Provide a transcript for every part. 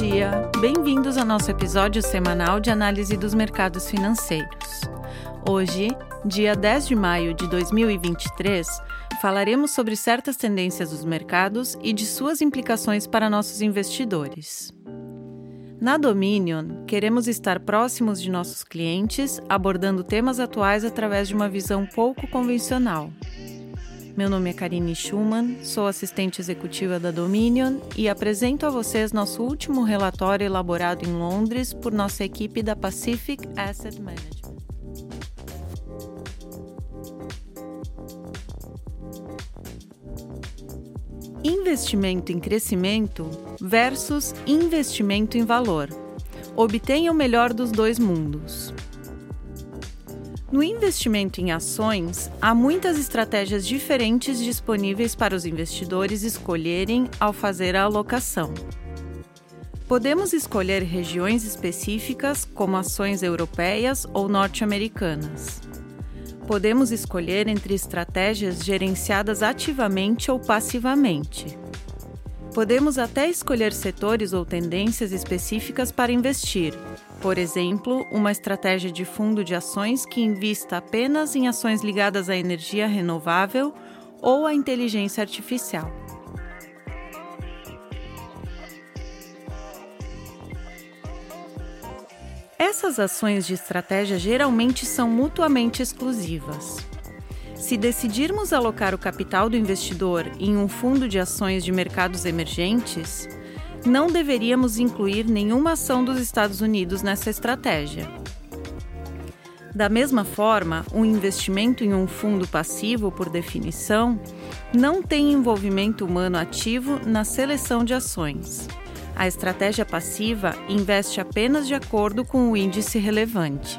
dia! Bem-vindos ao nosso episódio semanal de análise dos mercados financeiros. Hoje, dia 10 de maio de 2023, falaremos sobre certas tendências dos mercados e de suas implicações para nossos investidores. Na Dominion, queremos estar próximos de nossos clientes, abordando temas atuais através de uma visão pouco convencional. Meu nome é Karine Schumann, sou assistente executiva da Dominion e apresento a vocês nosso último relatório elaborado em Londres por nossa equipe da Pacific Asset Management. Investimento em crescimento versus investimento em valor. Obtenha o melhor dos dois mundos. No investimento em ações, há muitas estratégias diferentes disponíveis para os investidores escolherem ao fazer a alocação. Podemos escolher regiões específicas, como ações europeias ou norte-americanas. Podemos escolher entre estratégias gerenciadas ativamente ou passivamente. Podemos até escolher setores ou tendências específicas para investir, por exemplo, uma estratégia de fundo de ações que invista apenas em ações ligadas à energia renovável ou à inteligência artificial. Essas ações de estratégia geralmente são mutuamente exclusivas. Se decidirmos alocar o capital do investidor em um fundo de ações de mercados emergentes, não deveríamos incluir nenhuma ação dos Estados Unidos nessa estratégia. Da mesma forma, um investimento em um fundo passivo, por definição, não tem envolvimento humano ativo na seleção de ações. A estratégia passiva investe apenas de acordo com o índice relevante.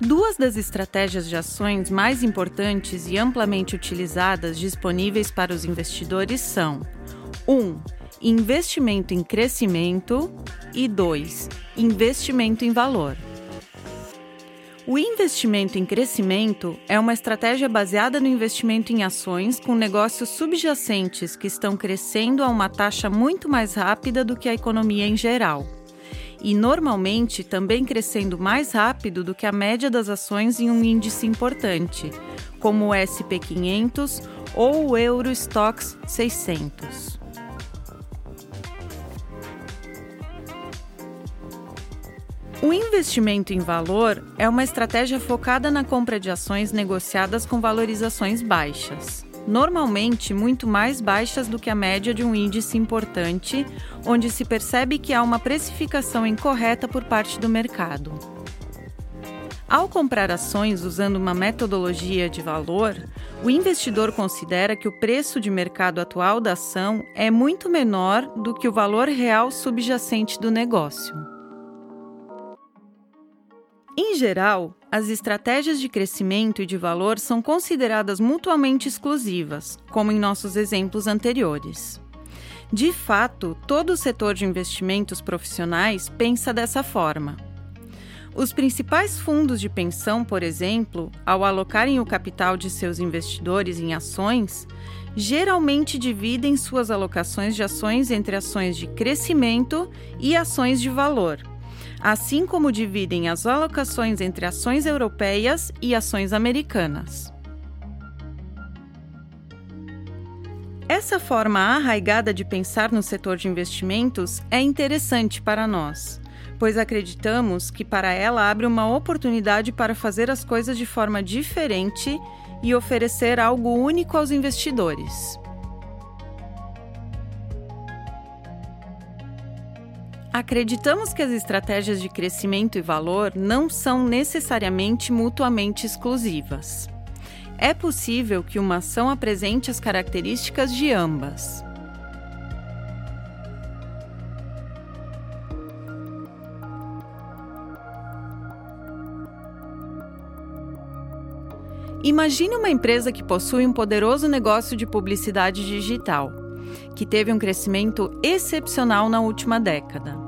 Duas das estratégias de ações mais importantes e amplamente utilizadas disponíveis para os investidores são: 1. Um, investimento em crescimento e 2. Investimento em valor. O investimento em crescimento é uma estratégia baseada no investimento em ações com negócios subjacentes que estão crescendo a uma taxa muito mais rápida do que a economia em geral e normalmente também crescendo mais rápido do que a média das ações em um índice importante, como o SP 500 ou o Euro Stoxx 600. O investimento em valor é uma estratégia focada na compra de ações negociadas com valorizações baixas normalmente muito mais baixas do que a média de um índice importante, onde se percebe que há uma precificação incorreta por parte do mercado. Ao comprar ações usando uma metodologia de valor, o investidor considera que o preço de mercado atual da ação é muito menor do que o valor real subjacente do negócio. Em geral, as estratégias de crescimento e de valor são consideradas mutuamente exclusivas, como em nossos exemplos anteriores. De fato, todo o setor de investimentos profissionais pensa dessa forma. Os principais fundos de pensão, por exemplo, ao alocarem o capital de seus investidores em ações, geralmente dividem suas alocações de ações entre ações de crescimento e ações de valor assim como dividem as alocações entre ações europeias e ações americanas. Essa forma arraigada de pensar no setor de investimentos é interessante para nós, pois acreditamos que para ela abre uma oportunidade para fazer as coisas de forma diferente e oferecer algo único aos investidores. Acreditamos que as estratégias de crescimento e valor não são necessariamente mutuamente exclusivas. É possível que uma ação apresente as características de ambas. Imagine uma empresa que possui um poderoso negócio de publicidade digital, que teve um crescimento excepcional na última década.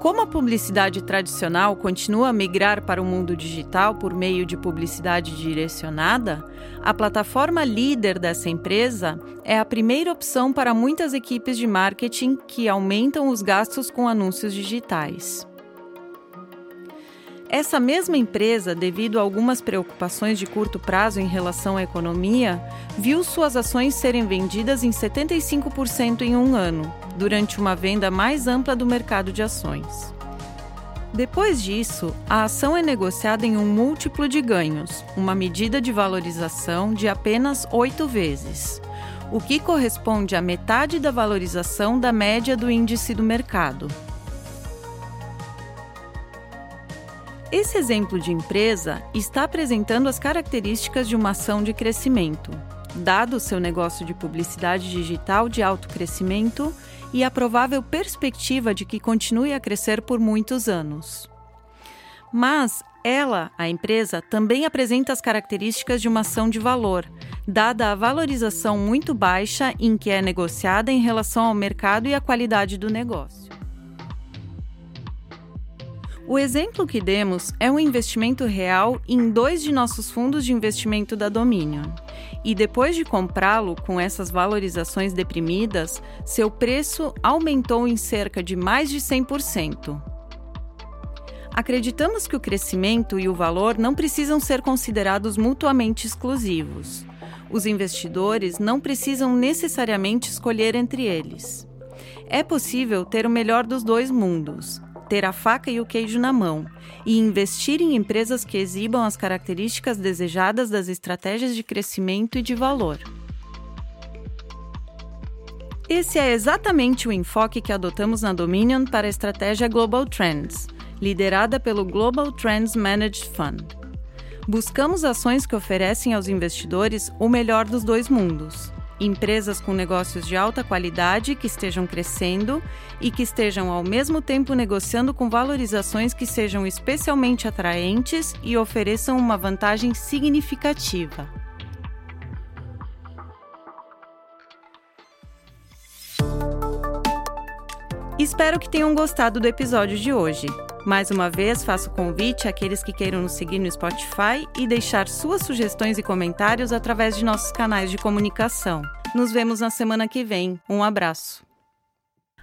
Como a publicidade tradicional continua a migrar para o mundo digital por meio de publicidade direcionada, a plataforma líder dessa empresa é a primeira opção para muitas equipes de marketing que aumentam os gastos com anúncios digitais. Essa mesma empresa, devido a algumas preocupações de curto prazo em relação à economia, viu suas ações serem vendidas em 75% em um ano, durante uma venda mais ampla do mercado de ações. Depois disso, a ação é negociada em um múltiplo de ganhos, uma medida de valorização de apenas oito vezes, o que corresponde à metade da valorização da média do índice do mercado. Esse exemplo de empresa está apresentando as características de uma ação de crescimento, dado o seu negócio de publicidade digital de alto crescimento e a provável perspectiva de que continue a crescer por muitos anos. Mas ela, a empresa, também apresenta as características de uma ação de valor, dada a valorização muito baixa em que é negociada em relação ao mercado e à qualidade do negócio. O exemplo que demos é um investimento real em dois de nossos fundos de investimento da Dominion. E depois de comprá-lo com essas valorizações deprimidas, seu preço aumentou em cerca de mais de 100%. Acreditamos que o crescimento e o valor não precisam ser considerados mutuamente exclusivos. Os investidores não precisam necessariamente escolher entre eles. É possível ter o melhor dos dois mundos, ter a faca e o queijo na mão e investir em empresas que exibam as características desejadas das estratégias de crescimento e de valor. Esse é exatamente o enfoque que adotamos na Dominion para a estratégia Global Trends, liderada pelo Global Trends Managed Fund. Buscamos ações que oferecem aos investidores o melhor dos dois mundos empresas com negócios de alta qualidade que estejam crescendo e que estejam ao mesmo tempo negociando com valorizações que sejam especialmente atraentes e ofereçam uma vantagem significativa. Espero que tenham gostado do episódio de hoje. Mais uma vez, faço convite àqueles que queiram nos seguir no Spotify e deixar suas sugestões e comentários através de nossos canais de comunicação. Nos vemos na semana que vem. Um abraço.